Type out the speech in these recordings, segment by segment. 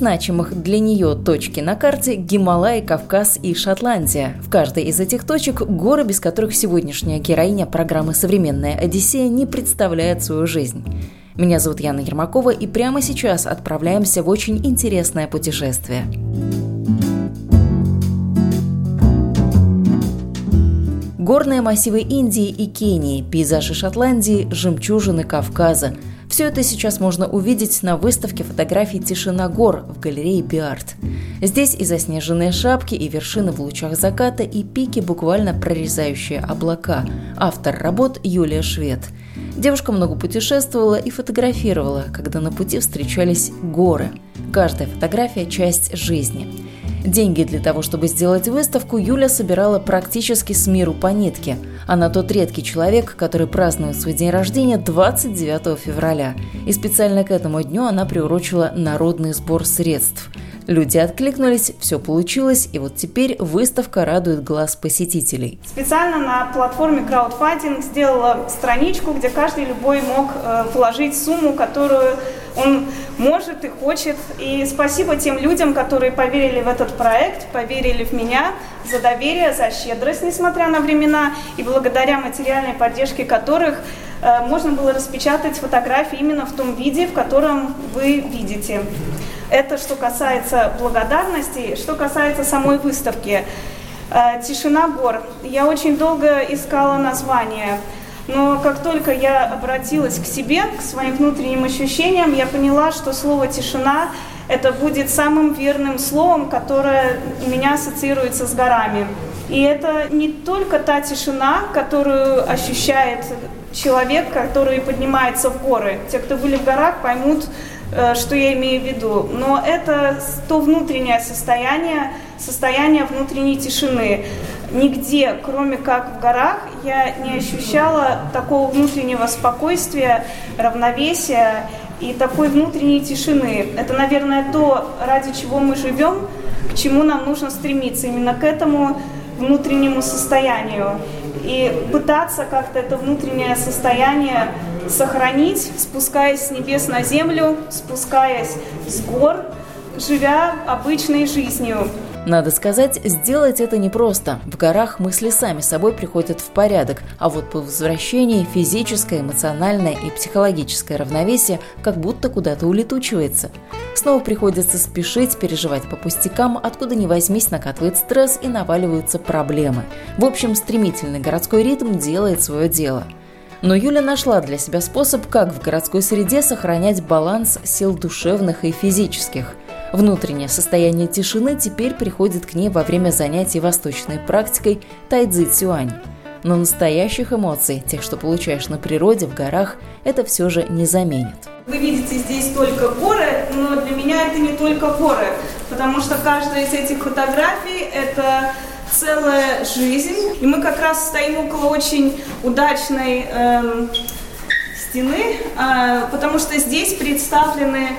Значимых для нее точки на карте – Гималай, Кавказ и Шотландия. В каждой из этих точек – горы, без которых сегодняшняя героиня программы «Современная Одиссея» не представляет свою жизнь. Меня зовут Яна Ермакова, и прямо сейчас отправляемся в очень интересное путешествие. Горные массивы Индии и Кении, пейзажи Шотландии, жемчужины Кавказа – все это сейчас можно увидеть на выставке фотографий «Тишина гор» в галерее «Биарт». Здесь и заснеженные шапки, и вершины в лучах заката, и пики, буквально прорезающие облака. Автор работ Юлия Швед. Девушка много путешествовала и фотографировала, когда на пути встречались горы. Каждая фотография – часть жизни. Деньги для того, чтобы сделать выставку, Юля собирала практически с миру по нитке. Она тот редкий человек, который празднует свой день рождения 29 февраля. И специально к этому дню она приурочила народный сбор средств. Люди откликнулись, все получилось, и вот теперь выставка радует глаз посетителей. Специально на платформе краудфандинг сделала страничку, где каждый любой мог э, вложить сумму, которую он может и хочет. И спасибо тем людям, которые поверили в этот проект, поверили в меня, за доверие, за щедрость, несмотря на времена, и благодаря материальной поддержке которых э, можно было распечатать фотографии именно в том виде, в котором вы видите. Это что касается благодарности, что касается самой выставки. Э, «Тишина гор». Я очень долго искала название. Но как только я обратилась к себе, к своим внутренним ощущениям, я поняла, что слово «тишина» это будет самым верным словом, которое у меня ассоциируется с горами. И это не только та тишина, которую ощущает человек, который поднимается в горы. Те, кто были в горах, поймут, э, что я имею в виду. Но это то внутреннее состояние, состояние внутренней тишины нигде, кроме как в горах, я не ощущала такого внутреннего спокойствия, равновесия и такой внутренней тишины. Это, наверное, то, ради чего мы живем, к чему нам нужно стремиться, именно к этому внутреннему состоянию. И пытаться как-то это внутреннее состояние сохранить, спускаясь с небес на землю, спускаясь с гор, живя обычной жизнью. Надо сказать, сделать это непросто. В горах мысли сами собой приходят в порядок, а вот по возвращении физическое, эмоциональное и психологическое равновесие как будто куда-то улетучивается. Снова приходится спешить, переживать по пустякам, откуда ни возьмись накатывает стресс и наваливаются проблемы. В общем, стремительный городской ритм делает свое дело. Но Юля нашла для себя способ, как в городской среде сохранять баланс сил душевных и физических. Внутреннее состояние тишины теперь приходит к ней во время занятий восточной практикой тайцзи цюань. Но настоящих эмоций, тех, что получаешь на природе, в горах, это все же не заменит. Вы видите здесь только горы, но для меня это не только горы, потому что каждая из этих фотографий – это целая жизнь. И мы как раз стоим около очень удачной эм, стены, э, потому что здесь представлены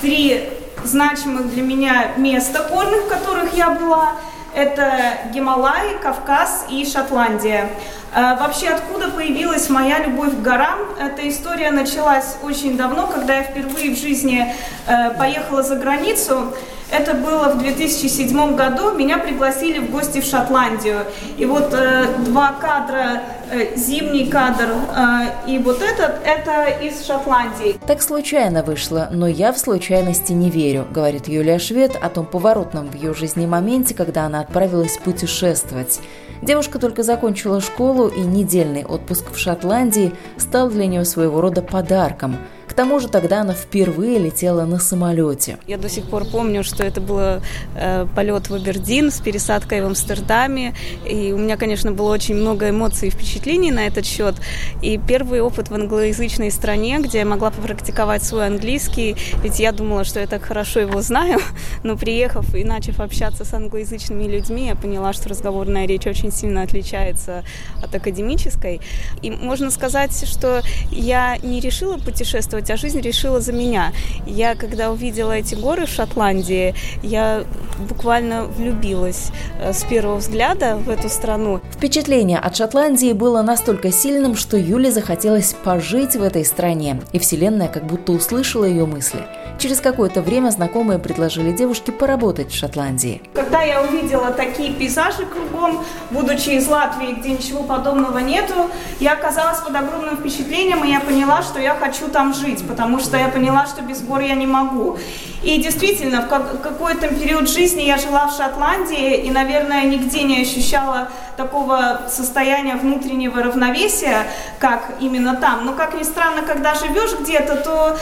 три значимых для меня мест опорных, в которых я была. Это Гималай, Кавказ и Шотландия. А, вообще, откуда появилась моя любовь к горам? Эта история началась очень давно, когда я впервые в жизни э, поехала за границу. Это было в 2007 году. Меня пригласили в гости в Шотландию. И вот э, два кадра, э, зимний кадр э, и вот этот, это из Шотландии. Так случайно вышло, но я в случайности не верю, говорит Юлия Швед о том поворотном в ее жизни моменте, когда она отправилась путешествовать. Девушка только закончила школу, и недельный отпуск в Шотландии стал для нее своего рода подарком – К тому же тогда она впервые летела на самолете. Я до сих пор помню, что это был э, полет в Абердин с пересадкой в Амстердаме. И у меня, конечно, было очень много эмоций и впечатлений на этот счет. И первый опыт в англоязычной стране, где я могла попрактиковать свой английский, ведь я думала, что я так хорошо его знаю, но приехав и начав общаться с англоязычными людьми, я поняла, что разговорная речь очень сильно отличается от академической. И можно сказать, что я не решила путешествовать, а жизнь решила за меня. Я, когда увидела эти горы в Шотландии, я буквально влюбилась э, с первого взгляда в эту страну. Впечатление от Шотландии было настолько сильным, что Юле захотелось пожить в этой стране, и Вселенная как будто услышала ее мысли. Через какое-то время знакомые предложили девушке поработать в Шотландии. Когда я увидела такие пейзажи кругом, будучи из Латвии, где ничего подобного нету, я оказалась под огромным впечатлением, и я поняла, что я хочу там жить, потому что я поняла, что без гор я не могу. И действительно, в какой-то период жизни я жила в Шотландии, и, наверное, нигде не ощущала такого состояния внутреннего равновесия, как именно там. Но, как ни странно, когда живешь где-то, то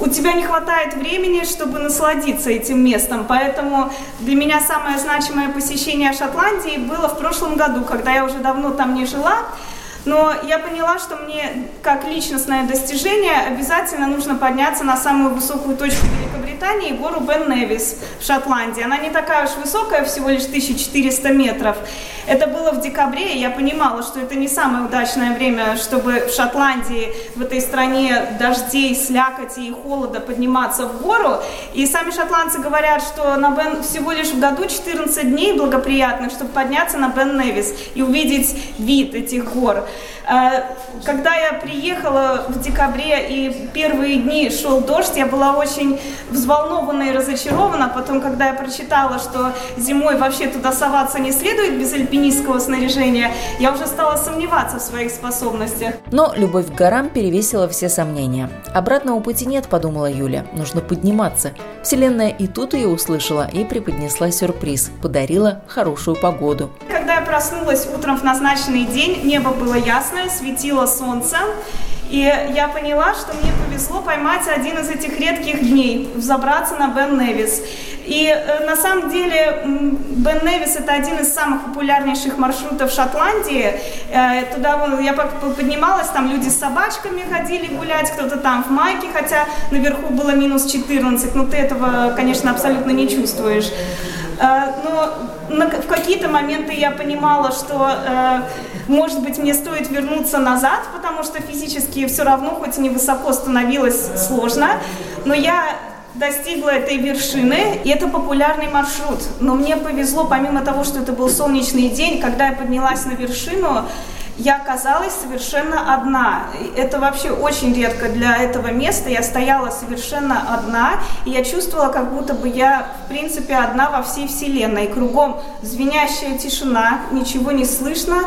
у тебя не хватает времени, чтобы насладиться этим местом. Поэтому для меня самое значимое посещение Шотландии было в прошлом году, когда я уже давно там не жила. Но я поняла, что мне, как личностное достижение, обязательно нужно подняться на самую высокую точку Великобритании, гору Бен Невис в Шотландии. Она не такая уж высокая, всего лишь 1400 метров. Это было в декабре, и я понимала, что это не самое удачное время, чтобы в Шотландии, в этой стране дождей, слякоти и холода подниматься в гору. И сами шотландцы говорят, что на Бен всего лишь в году 14 дней благоприятных, чтобы подняться на Бен Невис и увидеть вид этих гор. Э, когда я приехала в декабре и первые дни шел дождь, я была очень взволнована и разочарована. Потом, когда я прочитала, что зимой вообще туда соваться не следует без альпинистского снаряжения, я уже стала сомневаться в своих способностях. Но любовь к горам перевесила все сомнения. Обратного пути нет, подумала Юля, нужно подниматься. Вселенная и тут ее услышала и преподнесла сюрприз, подарила хорошую погоду. Проснулась утром в назначенный день, небо было ясное, светило солнце. И я поняла, что мне повезло поймать один из этих редких дней, взобраться на Бен Невис. И э, на самом деле Бен Невис это один из самых популярнейших маршрутов Шотландии. Э, туда я поднималась, там люди с собачками ходили гулять, кто-то там в майке, хотя наверху было минус 14. Ну ты этого, конечно, абсолютно не чувствуешь. Э, но в какие-то моменты я понимала, что, э, может быть, мне стоит вернуться назад, потому что физически все равно, хоть и невысоко становилось сложно, но я достигла этой вершины, и это популярный маршрут. Но мне повезло, помимо того, что это был солнечный день, когда я поднялась на вершину, я оказалась совершенно одна. Это вообще очень редко для этого места. Я стояла совершенно одна, и я чувствовала, как будто бы я, в принципе, одна во всей Вселенной. Кругом звенящая тишина, ничего не слышно,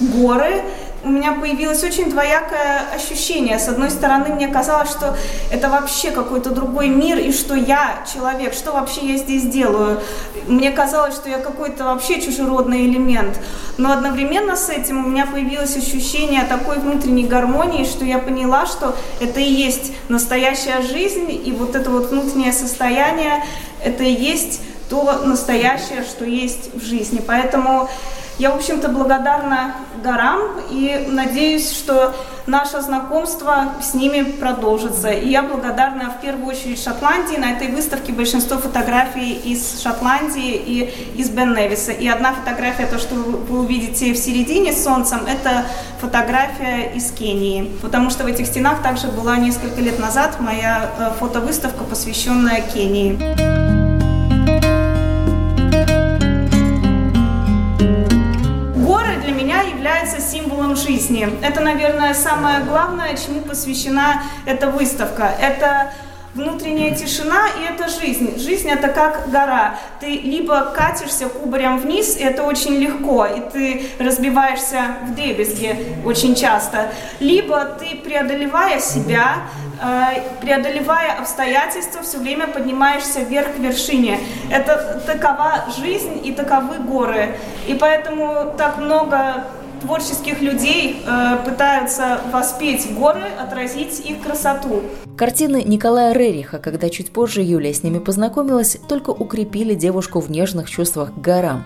горы, у меня появилось очень двоякое ощущение. С одной стороны, мне казалось, что это вообще какой-то другой мир, и что я человек, что вообще я здесь делаю. Мне казалось, что я какой-то вообще чужеродный элемент. Но одновременно с этим у меня появилось ощущение такой внутренней гармонии, что я поняла, что это и есть настоящая жизнь, и вот это вот внутреннее состояние, это и есть то настоящее, что есть в жизни. Поэтому я, в общем-то, благодарна горам и надеюсь, что наше знакомство с ними продолжится. И я благодарна в первую очередь Шотландии. На этой выставке большинство фотографий из Шотландии и из Бен Невиса. И одна фотография, то, что вы увидите в середине с солнцем, это фотография из Кении. Потому что в этих стенах также была несколько лет назад моя э, фотовыставка, посвященная Кении. Является символом жизни. Это, наверное, самое главное, чему посвящена эта выставка. Это внутренняя тишина и это жизнь. Жизнь это как гора. Ты либо катишься кубарем вниз, и это очень легко, и ты разбиваешься в дребезги очень часто, либо ты, преодолевая себя, э, преодолевая обстоятельства, все время поднимаешься вверх к вершине. Это такова жизнь и таковы горы. И поэтому так много творческих людей э, пытаются воспеть горы, отразить их красоту. Картины Николая Рериха, когда чуть позже Юлия с ними познакомилась, только укрепили девушку в нежных чувствах к горам.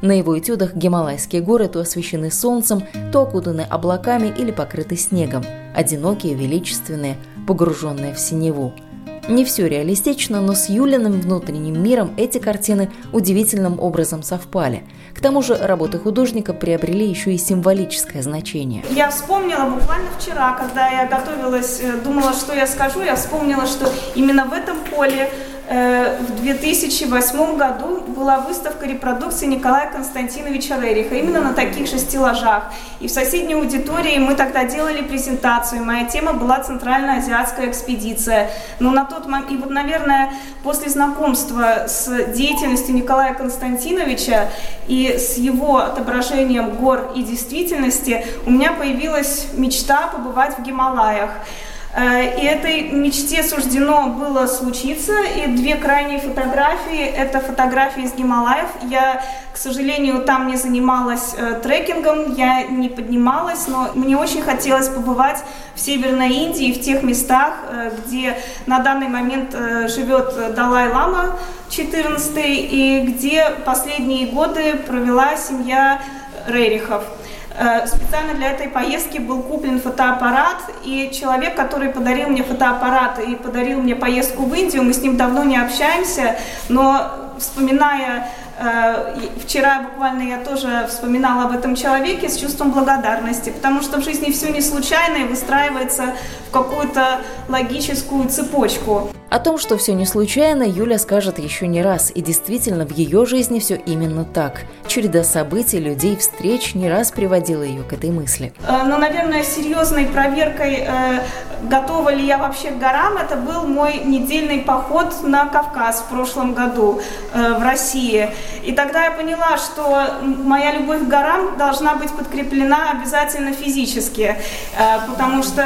На его этюдах Гималайские горы то освещены солнцем, то окутаны облаками или покрыты снегом, одинокие, величественные, погруженные в синеву – не все реалистично, но с Юлиным внутренним миром эти картины удивительным образом совпали. К тому же работы художника приобрели еще и символическое значение. Я вспомнила буквально вчера, когда я готовилась, э, думала, что я скажу, я вспомнила, что именно в этом поле в 2008 году была выставка репродукции Николая Константиновича Рериха, именно на таких же стеллажах. И в соседней аудитории мы тогда делали презентацию. Моя тема была Центральноазиатская экспедиция. Но на тот момент, и вот, наверное, после знакомства с деятельностью Николая Константиновича и с его отображением гор и действительности, у меня появилась мечта побывать в Гималаях. Э, и этой мечте суждено было случиться. И две крайние фотографии – это фотографии из Гималаев. Я, к сожалению, там не занималась э, трекингом, я не поднималась, но мне очень хотелось побывать в Северной Индии, в тех местах, э, где на данный момент живет Далай-Лама 14 и где последние годы провела семья Рерихов – специально для этой поездки был куплен фотоаппарат, и человек, который подарил мне фотоаппарат и подарил мне поездку в Индию, мы с ним давно не общаемся, но вспоминая Э, вчера буквально я тоже вспоминала об этом человеке с чувством благодарности, потому что в жизни все не случайно и выстраивается в какую-то логическую цепочку. О том, что все не случайно, Юля скажет еще не раз, и действительно в ее жизни все именно так. Череда событий, людей, встреч не раз приводила ее к этой мысли. Э, ну, наверное, серьезной проверкой, э, готова ли я вообще к горам, это был мой недельный поход на Кавказ в прошлом году в России. И тогда я поняла, что моя любовь к горам должна быть подкреплена обязательно физически, э, потому что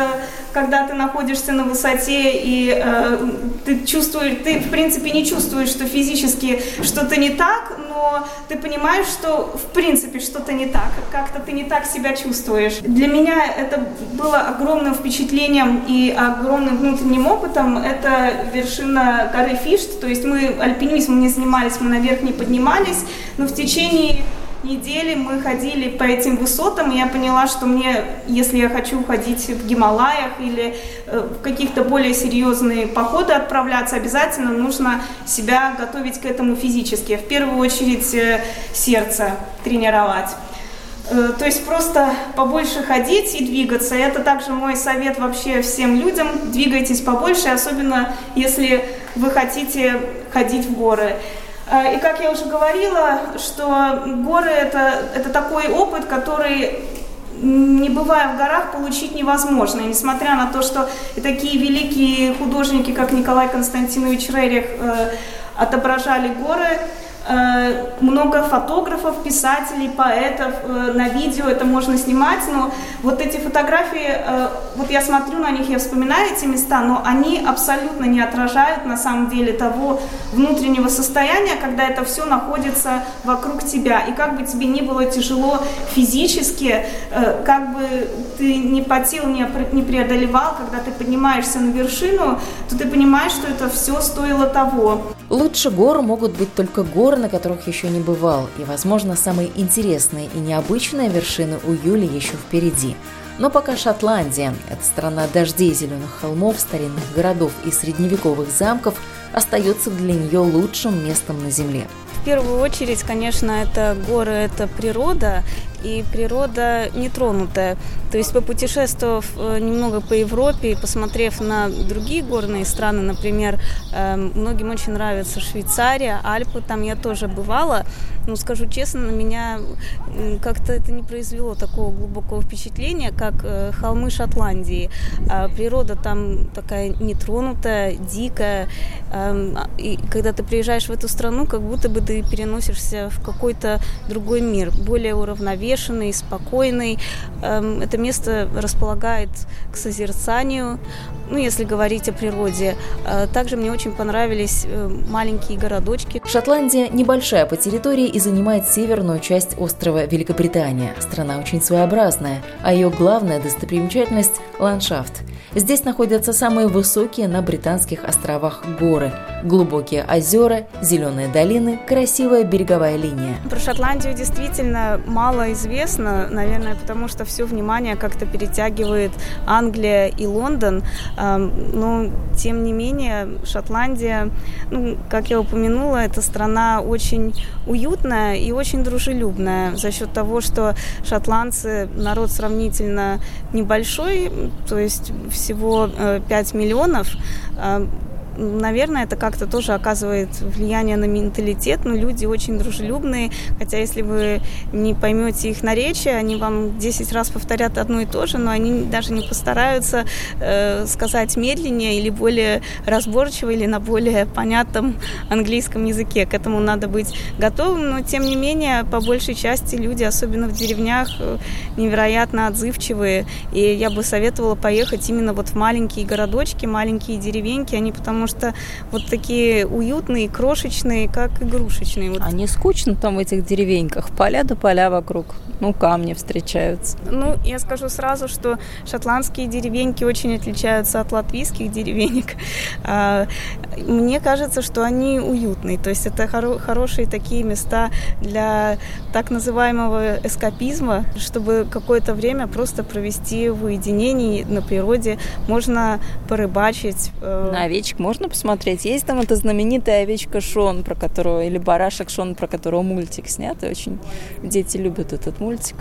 когда ты находишься на высоте и э, ты чувствуешь, ты в принципе не чувствуешь, что физически что-то не так, но ты понимаешь, что в принципе что-то не так, как-то ты не так себя чувствуешь. Для меня это было огромным впечатлением и огромным внутренним опытом. Это вершина горы Фишт, то есть мы альпинизмом не занимались, мы наверх не поднимались, но в течение недели мы ходили по этим высотам, и я поняла, что мне, если я хочу ходить в Гималаях или э, в каких-то более серьезные походы отправляться, обязательно нужно себя готовить к этому физически. В первую очередь э, сердце тренировать. Э, то есть просто побольше ходить и двигаться. Это также мой совет вообще всем людям. Двигайтесь побольше, особенно если вы хотите ходить в горы. Э, и как я уже говорила, что горы это, это такой опыт, который не бывая в горах, получить невозможно. И несмотря на то, что и такие великие художники, как Николай Константинович Рерих, э, отображали горы, много фотографов, писателей, поэтов, э, на видео это можно снимать, но вот эти фотографии, э, вот я смотрю на них, я вспоминаю эти места, но они абсолютно не отражают на самом деле того внутреннего состояния, когда это все находится вокруг тебя. И как бы тебе ни было тяжело физически, как бы ты не потел, не преодолевал, когда ты поднимаешься на вершину, то ты понимаешь, что это все стоило того. Лучше гор могут быть только горы, на которых еще не бывал, и, возможно, самые интересные и необычные вершины у Юли еще впереди. Но пока Шотландия – это страна дождей, зеленых холмов, старинных городов и средневековых замков, остается для нее лучшим местом на Земле. В первую очередь, конечно, это горы, это природа, и природа нетронутая. То есть, попутешествовав э, немного по Европе и посмотрев на другие горные страны, например, э, многим очень нравится Швейцария, Альпы, там я тоже бывала, но скажу честно, на меня как-то это не произвело такого глубокого впечатления, как э, холмы Шотландии. А природа там такая нетронутая, дикая, эм, и когда ты приезжаешь в эту страну, как будто бы ты переносишься в какой-то другой мир, более уравновешенный, уравновешенный, спокойный. Эм, это место располагает к созерцанию, ну, если говорить о природе. Э, также мне очень понравились э, маленькие городочки. Шотландия небольшая по территории и занимает северную часть острова Великобритания. Страна очень своеобразная, а ее главная достопримечательность – ландшафт. Здесь находятся самые высокие на британских островах горы, глубокие озера, зеленые долины, красивая береговая линия. Про Шотландию действительно мало известно, наверное, потому что все внимание как-то перетягивает Англия и Лондон. Но, тем не менее, Шотландия, ну, как я упомянула, это страна очень уютная и очень дружелюбная. За счет того, что шотландцы народ сравнительно небольшой, то есть всего 5 э, миллионов, наверное, это как-то тоже оказывает влияние на менталитет, но люди очень дружелюбные, хотя если вы не поймете их наречия, они вам 10 раз повторят одно и то же, но они даже не постараются э, сказать медленнее или более разборчиво, или на более понятном английском языке. К этому надо быть готовым, но тем не менее, по большей части люди, особенно в деревнях, э, невероятно отзывчивые, и я бы советовала поехать именно вот в маленькие городочки, маленькие деревеньки, они потому потому что вот такие уютные, крошечные, как игрушечные. Вот. А не скучно там в этих деревеньках? Поля до поля вокруг, ну, камни встречаются. Ну, я скажу сразу, что шотландские деревеньки очень отличаются от латвийских деревенек. А, мне кажется, что они уютные, то есть это хоро- хорошие такие места для так называемого эскапизма, чтобы какое-то время просто провести в уединении на природе. Можно порыбачить. Э, на овечек можно можно посмотреть. Есть там эта знаменитая овечка Шон, про которую, или барашек Шон, про которого мультик снят. И очень дети любят этот мультик.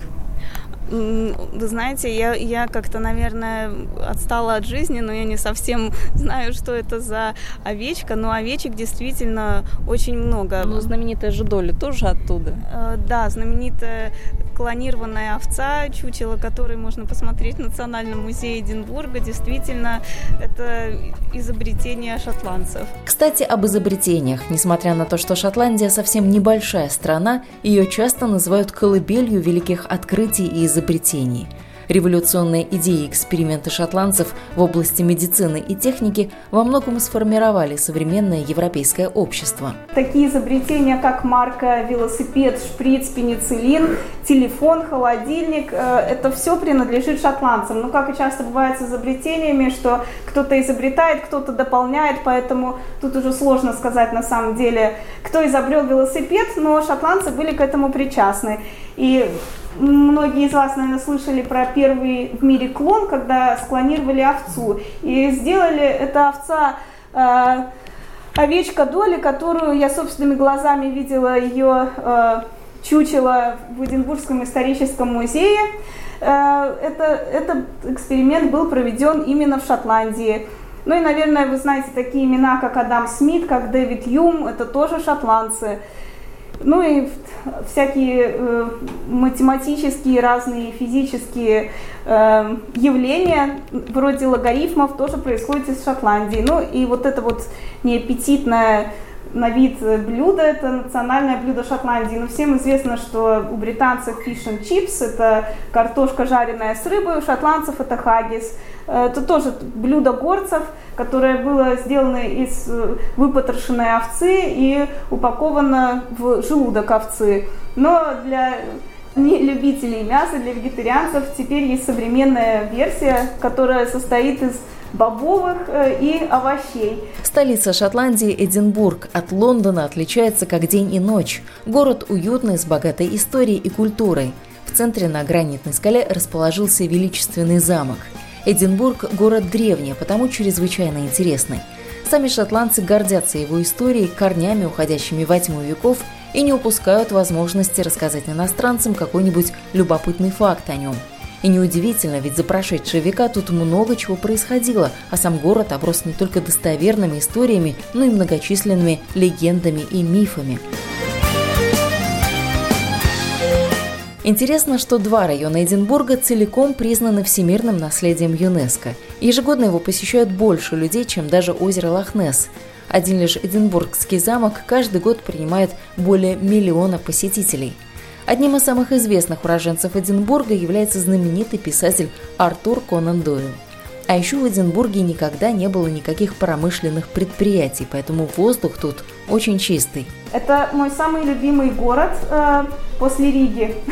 Вы знаете, я, я как-то, наверное, отстала от жизни, но я не совсем знаю, что это за овечка. Но овечек действительно очень много. Ну, знаменитая же Доля тоже оттуда. Э, да, знаменитая клонированная овца, чучело которой можно посмотреть в Национальном музее Эдинбурга. Действительно, это изобретение шотландцев. Кстати, об изобретениях. Несмотря на то, что Шотландия совсем небольшая страна, ее часто называют колыбелью великих открытий и изобретений – Революционные идеи и эксперименты шотландцев в области медицины и техники во многом сформировали современное европейское общество. Такие изобретения, как марка, велосипед, шприц, пенициллин, телефон, холодильник, э, это все принадлежит шотландцам. Но как и часто бывает с изобретениями, что кто-то изобретает, кто-то дополняет, поэтому тут уже сложно сказать на самом деле, кто изобрел велосипед, но шотландцы были к этому причастны. И Многие из вас, наверное, слышали про первый в мире клон, когда склонировали овцу. И сделали это овца э, овечка Доли, которую я собственными глазами видела ее э, чучело в Эдинбургском историческом музее. Э, это, этот эксперимент был проведен именно в Шотландии. Ну и, наверное, вы знаете такие имена, как Адам Смит, как Дэвид Юм, это тоже шотландцы. Ну и всякие э, математические, разные физические э, явления, вроде логарифмов, тоже происходят из Шотландии. Ну и вот это вот неаппетитное на вид блюдо, это национальное блюдо Шотландии. Но всем известно, что у британцев fish and chips, это картошка жареная с рыбой, у шотландцев это хаггис. Э, это тоже блюдо горцев, которое было сделано из э, выпотрошенной овцы и упаковано в желудок овцы. Но для не любителей мяса, для вегетарианцев теперь есть современная версия, которая состоит из бобовых э, и овощей. Столица Шотландии Эдинбург от Лондона отличается как день и ночь. Город уютный, с богатой историей и культурой. В центре на гранитной скале расположился величественный замок. Эдинбург – город древний, а потому чрезвычайно интересный. Сами шотландцы гордятся его историей, корнями, уходящими во тьму веков, и не упускают возможности рассказать иностранцам какой-нибудь любопытный факт о нем – и неудивительно, ведь за прошедшие века тут много чего происходило, а сам город оброс не только достоверными историями, но и многочисленными легендами и мифами. Интересно, что два района Эдинбурга целиком признаны всемирным наследием ЮНЕСКо. Ежегодно его посещают больше людей, чем даже озеро Лохнесс. Один лишь Эдинбургский замок каждый год принимает более миллиона посетителей – Одним из самых известных уроженцев Эдинбурга является знаменитый писатель Артур Конан Дойл. А еще в Эдинбурге никогда не было никаких промышленных предприятий, поэтому воздух тут очень чистый. Это мой самый любимый город э, после Риги.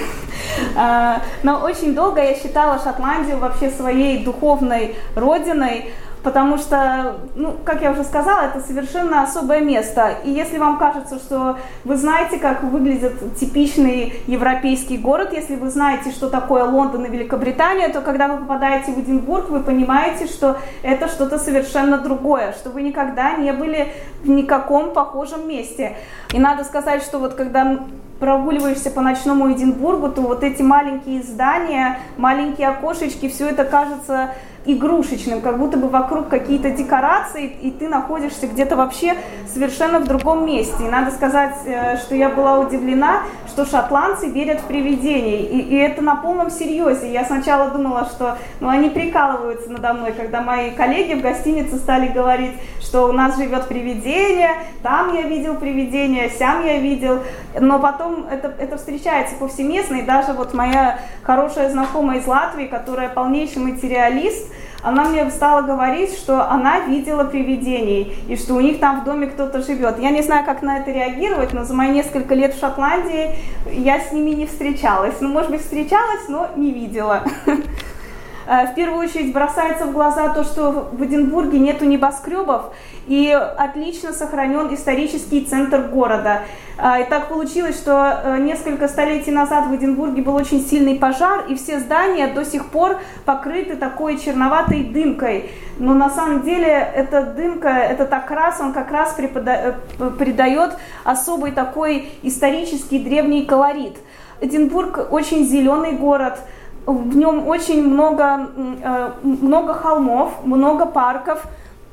Э, но очень долго я считала Шотландию вообще своей духовной родиной потому что, ну, как я уже сказала, это совершенно особое место. И если вам кажется, что вы знаете, как выглядит типичный европейский город, если вы знаете, что такое Лондон и Великобритания, то когда вы попадаете в Эдинбург, вы понимаете, что это что-то совершенно другое, что вы никогда не были в никаком похожем месте. И надо сказать, что вот когда прогуливаешься по ночному Эдинбургу, то вот эти маленькие здания, маленькие окошечки, все это кажется игрушечным, как будто бы вокруг какие-то декорации, и ты находишься где-то вообще совершенно в другом месте. И надо сказать, э, что я была удивлена, что шотландцы верят в привидения, и, и это на полном серьезе. Я сначала думала, что ну, они прикалываются надо мной, когда мои коллеги в гостинице стали говорить, что у нас живет привидение, там я видел привидение, сям я видел, но потом это, это встречается повсеместно, и даже вот моя хорошая знакомая из Латвии, которая полнейший материалист, она мне стала говорить, что она видела привидений, и что у них там в доме кто-то живет. Я не знаю, как на это реагировать, но за мои несколько лет в Шотландии я с ними не встречалась. Ну, может быть, встречалась, но не видела. Э, в первую очередь бросается в глаза то, что в Эдинбурге нету небоскребов и отлично сохранен исторический центр города. Э, и так получилось, что э, несколько столетий назад в Эдинбурге был очень сильный пожар, и все здания до сих пор покрыты такой черноватой дымкой. Но на самом деле эта дымка, этот окрас, он как раз придает особый такой исторический древний колорит. Эдинбург очень зеленый город – в нем очень много, э, много холмов, много парков,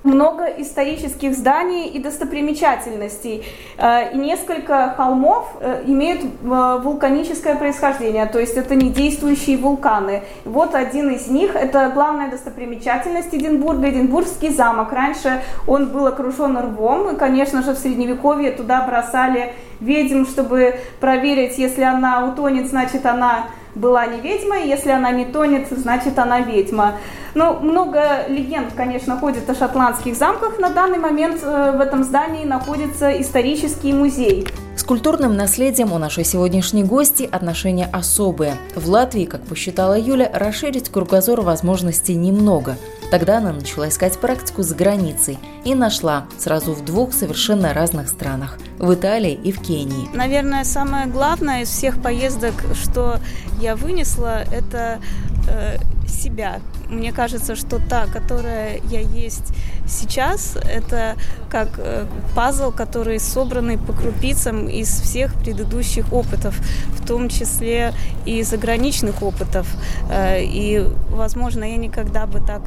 много исторических зданий и достопримечательностей. Э, и несколько холмов э, имеют вулканическое происхождение, то есть это не действующие вулканы. Вот один из них, это главная достопримечательность Эдинбурга, Эдинбургский замок. Раньше он был окружен рвом, и, конечно же, в Средневековье туда бросали ведьм, чтобы проверить, если она утонет, значит она была не ведьма, и если она не тонет, значит она ведьма. Ну, много легенд, конечно, ходит о шотландских замках. На данный момент э, в этом здании находится исторический музей. С культурным наследием у нашей сегодняшней гости отношения особые. В Латвии, как посчитала Юля, расширить кругозор возможностей немного. Тогда она начала искать практику за границей и нашла сразу в двух совершенно разных странах – в Италии и в Кении. Наверное, самое главное из всех поездок, что я вынесла, это э, себя. Мне кажется, что та, которая я есть сейчас, это как э, пазл, который собранный по крупицам из всех предыдущих опытов, в том числе и заграничных опытов. Э, и, возможно, я никогда бы так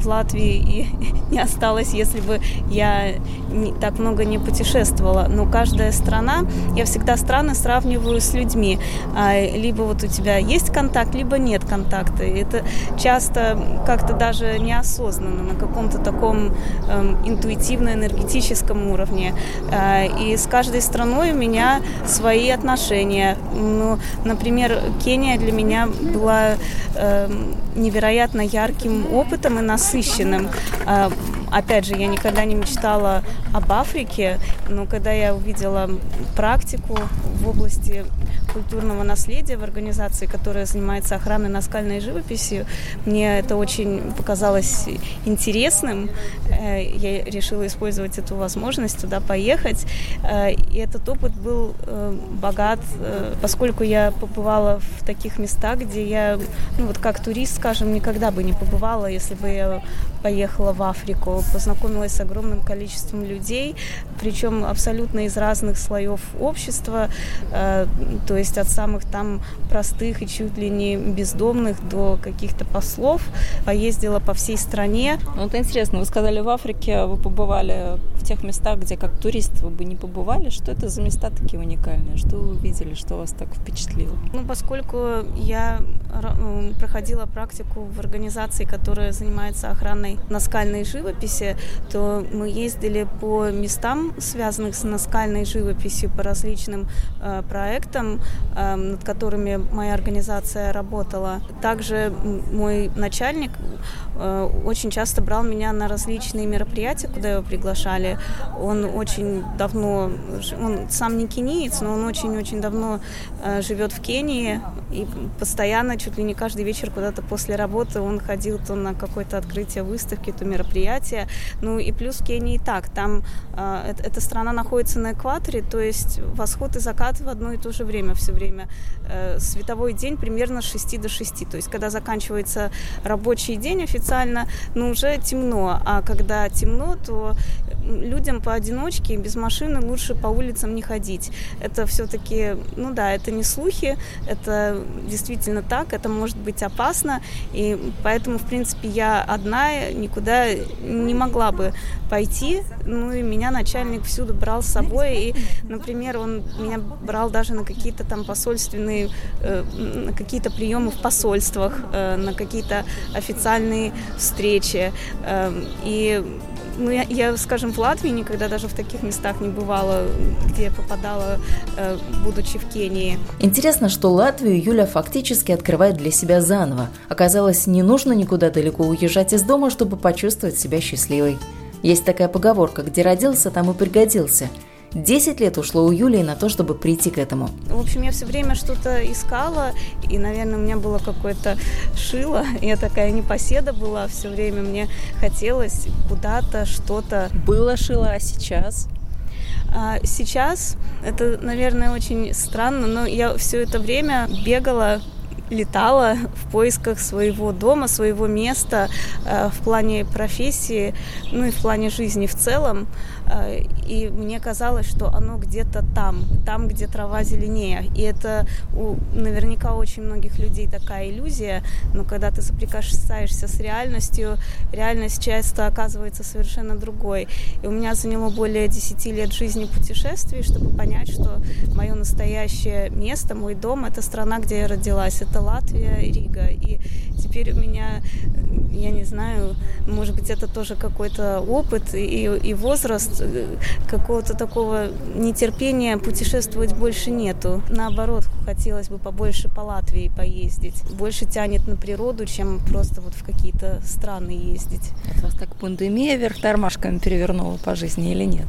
в Латвии и не осталась, если бы я не, так много не путешествовала. Но каждая страна, я всегда страны сравниваю с людьми. А, либо вот у тебя есть контакт, либо нет контакта. И это часто как-то даже неосознанно, на каком-то таком эм, интуитивно-энергетическом уровне. Э, и с каждой страной у меня свои отношения. Ну, например, Кения для меня была э, невероятно ярким опытом и насыщенным. Опять же, я никогда не мечтала об Африке, но когда я увидела практику в области культурного наследия в организации, которая занимается охраной наскальной живописью, мне это очень показалось интересным. Э, я решила использовать эту возможность туда поехать. Э, и этот опыт был э, богат, поскольку я побывала в таких местах, где я, ну вот как турист, скажем, никогда бы не побывала, если бы я поехала в Африку, познакомилась с огромным количеством людей, причем абсолютно из разных слоев общества, э, то есть от самых там простых и чуть ли не бездомных до каких-то послов. Поездила по всей стране. Ну, вот интересно, вы сказали, в Африке вы побывали в тех местах, где как турист вы бы не побывали. Что это за места такие уникальные? Что вы увидели, что вас так впечатлило? Ну, поскольку я проходила практику в организации, которая занимается охраной наскальной живописи, то мы ездили по местам, связанных с наскальной живописью, по различным э, проектам, э, над которыми моя организация работала. Также мой начальник очень часто брал меня на различные мероприятия, куда его приглашали. Он очень давно, он сам не кениец, но он очень-очень давно э, живет в Кении и постоянно, чуть ли не каждый вечер куда-то после работы он ходил то на какое-то открытие выставки, то мероприятие. Ну и плюс в Кении так, там э, эта страна находится на экваторе, то есть восход и закат в одно и то же время все время. Э, световой день примерно с 6 до 6. То есть когда заканчивается рабочий день официально, ну уже темно, а когда темно, то людям поодиночке, без машины лучше по улицам не ходить. Это все-таки, ну да, это не слухи, это действительно так, это может быть опасно, и поэтому, в принципе, я одна никуда не могла бы пойти, ну и меня начальник всюду брал с собой, и, например, он меня брал даже на какие-то там посольственные, э, на какие-то приемы в посольствах, э, на какие-то официальные встречи, э, и ну, я, я, скажем, в Латвии никогда даже в таких местах не бывала, где попадала, э, будучи в Кении. Интересно, что Латвию Юля фактически открывает для себя заново. Оказалось, не нужно никуда далеко уезжать из дома, чтобы почувствовать себя счастливой. Есть такая поговорка «где родился, там и пригодился». Десять лет ушло у Юлии на то, чтобы прийти к этому. В общем, я все время что-то искала, и, наверное, у меня было какое-то шило. Я такая непоседа была все время. Мне хотелось куда-то, что-то. Было шило, а сейчас? А сейчас это, наверное, очень странно, но я все это время бегала летала в поисках своего дома, своего места э, в плане профессии, ну и в плане жизни в целом. Э, и мне казалось, что оно где-то там, там, где трава зеленее. И это у наверняка очень многих людей такая иллюзия, но когда ты соприкасаешься с реальностью, реальность часто оказывается совершенно другой. И у меня заняло более 10 лет жизни путешествий, чтобы понять, что мое настоящее место, мой дом, это страна, где я родилась, это Латвия, Рига. И теперь у меня, я не знаю, может быть, это тоже какой-то опыт и, и возраст, какого-то такого нетерпения путешествовать больше нету. Наоборот, хотелось бы побольше по Латвии поездить. Больше тянет на природу, чем просто вот в какие-то страны ездить. Это вас так пандемия вверх тормашками перевернула по жизни или нет?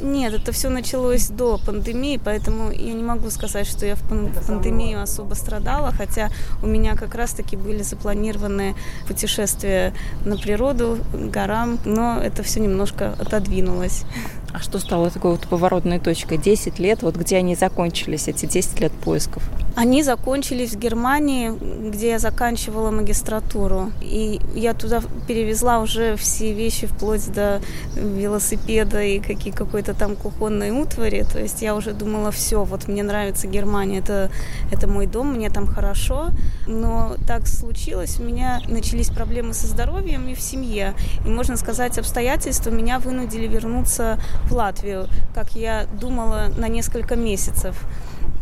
Нет, это все началось до пандемии, поэтому я не могу сказать, что я в пандемию особо страдала, хотя у меня как раз-таки были запланированы путешествия на природу, горам, но это все немножко отодвинулось. А что стало такой вот поворотной точкой? 10 лет, вот где они закончились, эти 10 лет поисков? Они закончились в Германии, где я заканчивала магистратуру. И я туда перевезла уже все вещи, вплоть до велосипеда и какие, какой-то там кухонной утвари. То есть я уже думала, все, вот мне нравится Германия, это, это мой дом, мне там хорошо. Но так случилось, у меня начались проблемы со здоровьем и в семье. И, можно сказать, обстоятельства меня вынудили вернуться в Латвию, как я думала, на несколько месяцев.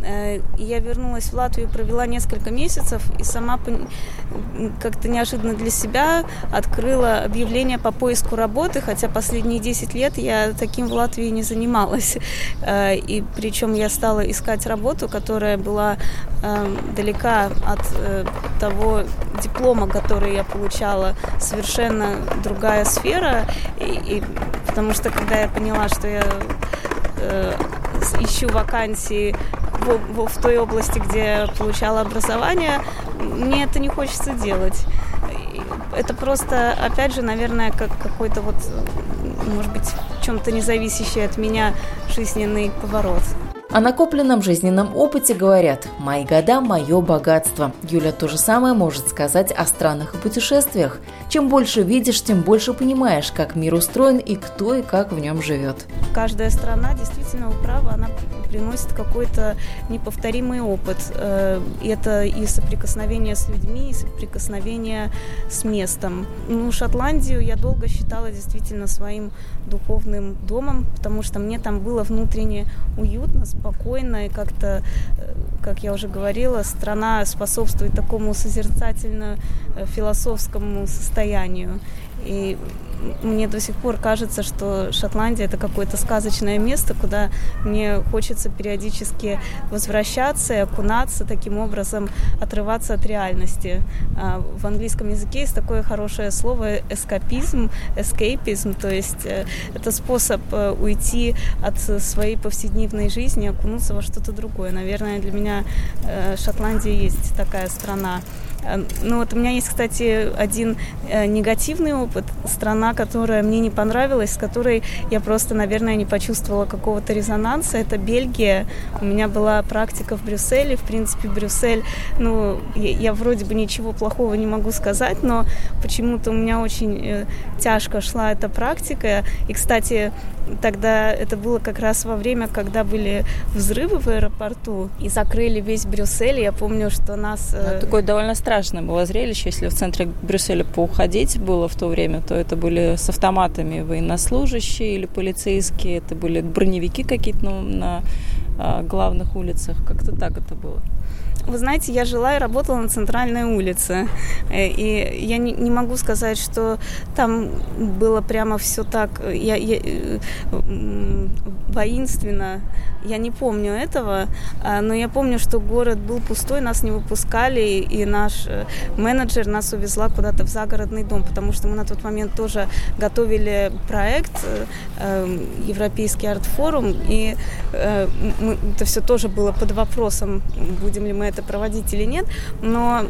Э, я вернулась в Латвию, провела несколько месяцев и сама как-то неожиданно для себя открыла объявление по поиску работы, хотя последние 10 лет я таким в Латвии не занималась. Э, и причем я стала искать работу, которая была э, далека от того диплома, который я получала, совершенно другая сфера. И, и, потому что когда я поняла, что я ищу вакансии в, в, в той области, где получала образование, мне это не хочется делать. Это просто, опять же, наверное, как какой-то вот, может быть, чем-то независящий от меня жизненный поворот. О накопленном жизненном опыте говорят «Мои года – мое богатство». Юля то же самое может сказать о странах и путешествиях. Чем больше видишь, тем больше понимаешь, как мир устроен и кто и как в нем живет. Каждая страна действительно управа, она приносит какой-то неповторимый опыт. Э, это и соприкосновение с людьми, и соприкосновение с местом. Ну, Шотландию я долго считала действительно своим духовным домом, потому что мне там было внутренне уютно, спокойно и как-то, э, как я уже говорила, страна способствует такому созерцательно-философскому состоянию. И мне до сих пор кажется, что Шотландия это какое-то сказочное место, куда мне хочется периодически возвращаться и окунаться, таким образом отрываться от реальности. А, в английском языке есть такое хорошее слово эскапизм, эскейпизм, то есть э, это способ э, уйти от своей повседневной жизни, окунуться во что-то другое. Наверное, для меня э, Шотландия есть такая страна. Эм, ну вот у меня есть, кстати, один э, негативный опыт. Страна, которая мне не понравилась, с которой я просто, наверное, не почувствовала какого-то резонанса. Это Бельгия. У меня была практика в Брюсселе. В принципе, Брюссель, ну, я, вроде бы ничего плохого не могу сказать, но почему-то у меня очень э, тяжко шла эта практика. И, кстати, тогда это было как раз во время, когда были взрывы в аэропорту и закрыли весь Брюссель. Я помню, что нас... Э... Ну, такое довольно страшное было зрелище. Если в центре Брюсселя поуходить было в то время, то это были с автоматами военнослужащие или полицейские, это были броневики какие-то ну, на, на главных улицах. Как-то так это было. Вы знаете, я жила и работала на центральной улице. Э, и я не, не могу сказать, что там было прямо все так я, я, э, воинственно. Я не помню этого, а, но я помню, что город был пустой, нас не выпускали, и наш э, менеджер нас увезла куда-то в загородный дом, потому что мы на тот момент тоже готовили проект Европейский арт-форум, и это все тоже было под вопросом, будем ли мы это это проводить или нет, но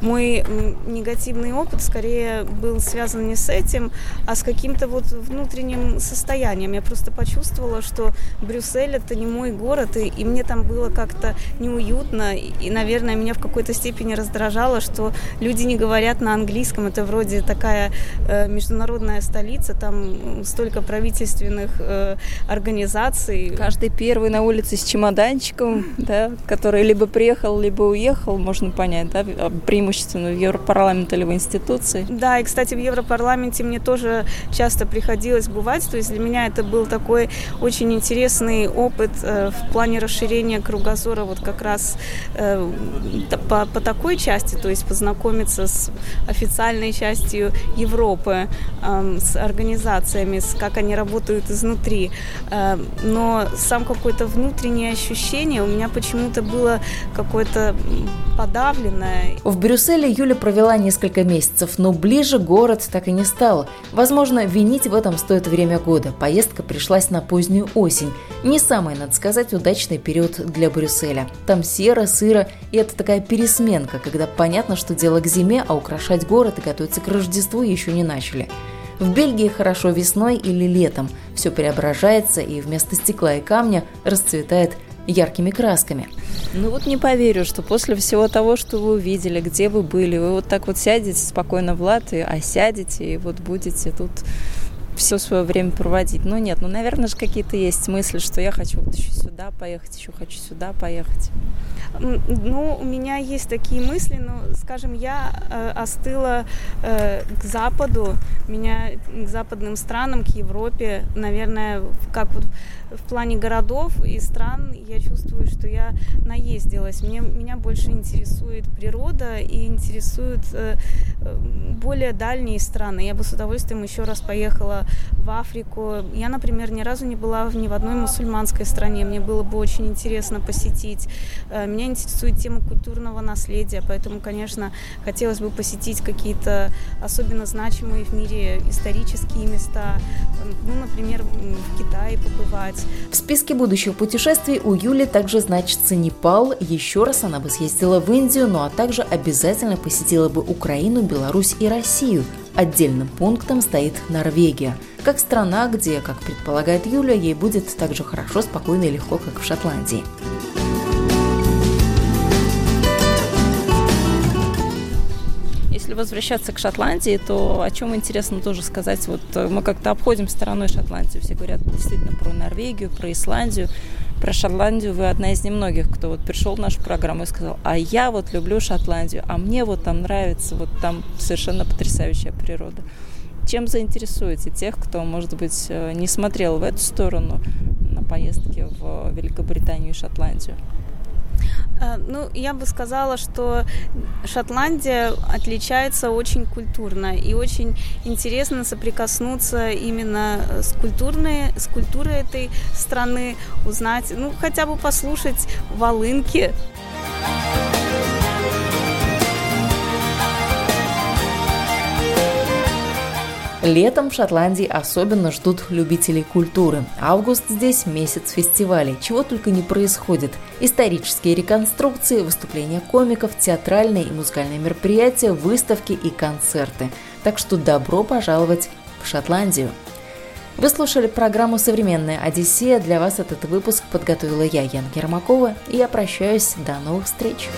мой негативный опыт скорее был связан не с этим, а с каким-то вот внутренним состоянием. Я просто почувствовала, что Брюссель это не мой город, и, и мне там было как-то неуютно, и, наверное, меня в какой-то степени раздражало, что люди не говорят на английском. Это вроде такая э, международная столица, там столько правительственных э, организаций. Каждый первый на улице с чемоданчиком, да, который либо приехал, либо уехал, можно понять, да, а преимущественно в Европарламент или в институции. Да, и, кстати, в Европарламенте мне тоже часто приходилось бывать, то есть для меня это был такой очень интересный опыт э, в плане расширения кругозора вот как раз э, по, по такой части, то есть познакомиться с официальной частью Европы, э, с организациями, с как они работают изнутри. Э, но сам какое-то внутреннее ощущение у меня почему-то было какое-то какое-то подавленное. В Брюсселе Юля провела несколько месяцев, но ближе город так и не стал. Возможно, винить в этом стоит время года. Поездка пришлась на позднюю осень. Не самый, надо сказать, удачный период для Брюсселя. Там серо, сыро, и это такая пересменка, когда понятно, что дело к зиме, а украшать город и готовиться к Рождеству еще не начали. В Бельгии хорошо весной или летом. Все преображается, и вместо стекла и камня расцветает яркими красками. Ну вот не поверю, что после всего того, что вы увидели, где вы были, вы вот так вот сядете спокойно в латы, а сядете и вот будете тут все свое время проводить. Ну нет, ну, наверное же какие-то есть мысли, что я хочу вот еще сюда поехать, еще хочу сюда поехать. Ну, у меня есть такие мысли, но, скажем, я э, остыла э, к Западу, меня к западным странам, к Европе, наверное, как вот в плане городов и стран я чувствую, что я наездилась. Мне, меня больше интересует природа и интересуют э, э, более дальние страны. Я бы с удовольствием еще раз поехала в Африку. Я, например, ни разу не была ни в одной мусульманской стране. Мне было бы очень интересно посетить. Э, меня интересует тема культурного наследия, поэтому, конечно, хотелось бы посетить какие-то особенно значимые в мире исторические места. Ну, например, в Китае побывать в списке будущих путешествий у Юли также значится Непал. Еще раз она бы съездила в Индию, ну а также обязательно посетила бы Украину, Беларусь и Россию. Отдельным пунктом стоит Норвегия. Как страна, где, как предполагает Юля, ей будет так же хорошо, спокойно и легко, как в Шотландии. Если возвращаться к Шотландии, то о чем интересно тоже сказать. Вот э, мы как-то обходим стороной Шотландию. Все говорят действительно про Норвегию, про Исландию. Про Шотландию вы одна из немногих, кто вот пришел в нашу программу и сказал, а я вот люблю Шотландию, а мне вот там нравится, вот там совершенно потрясающая природа. Чем заинтересуете тех, кто, может быть, э, не смотрел в эту сторону на поездки в Великобританию и Шотландию? Э, ну, я бы сказала, что Шотландия отличается очень культурно и очень интересно соприкоснуться именно с, культурной, с культурой этой страны, узнать, ну, хотя бы послушать волынки. Летом в Шотландии особенно ждут любителей культуры. Август здесь месяц фестивалей, чего только не происходит. Исторические реконструкции, выступления комиков, театральные и музыкальные мероприятия, выставки и концерты. Так что добро пожаловать в Шотландию. Вы слушали программу «Современная Одиссея». Для вас этот выпуск подготовила я, Ян Гермакова, и я прощаюсь. До новых! Встреч!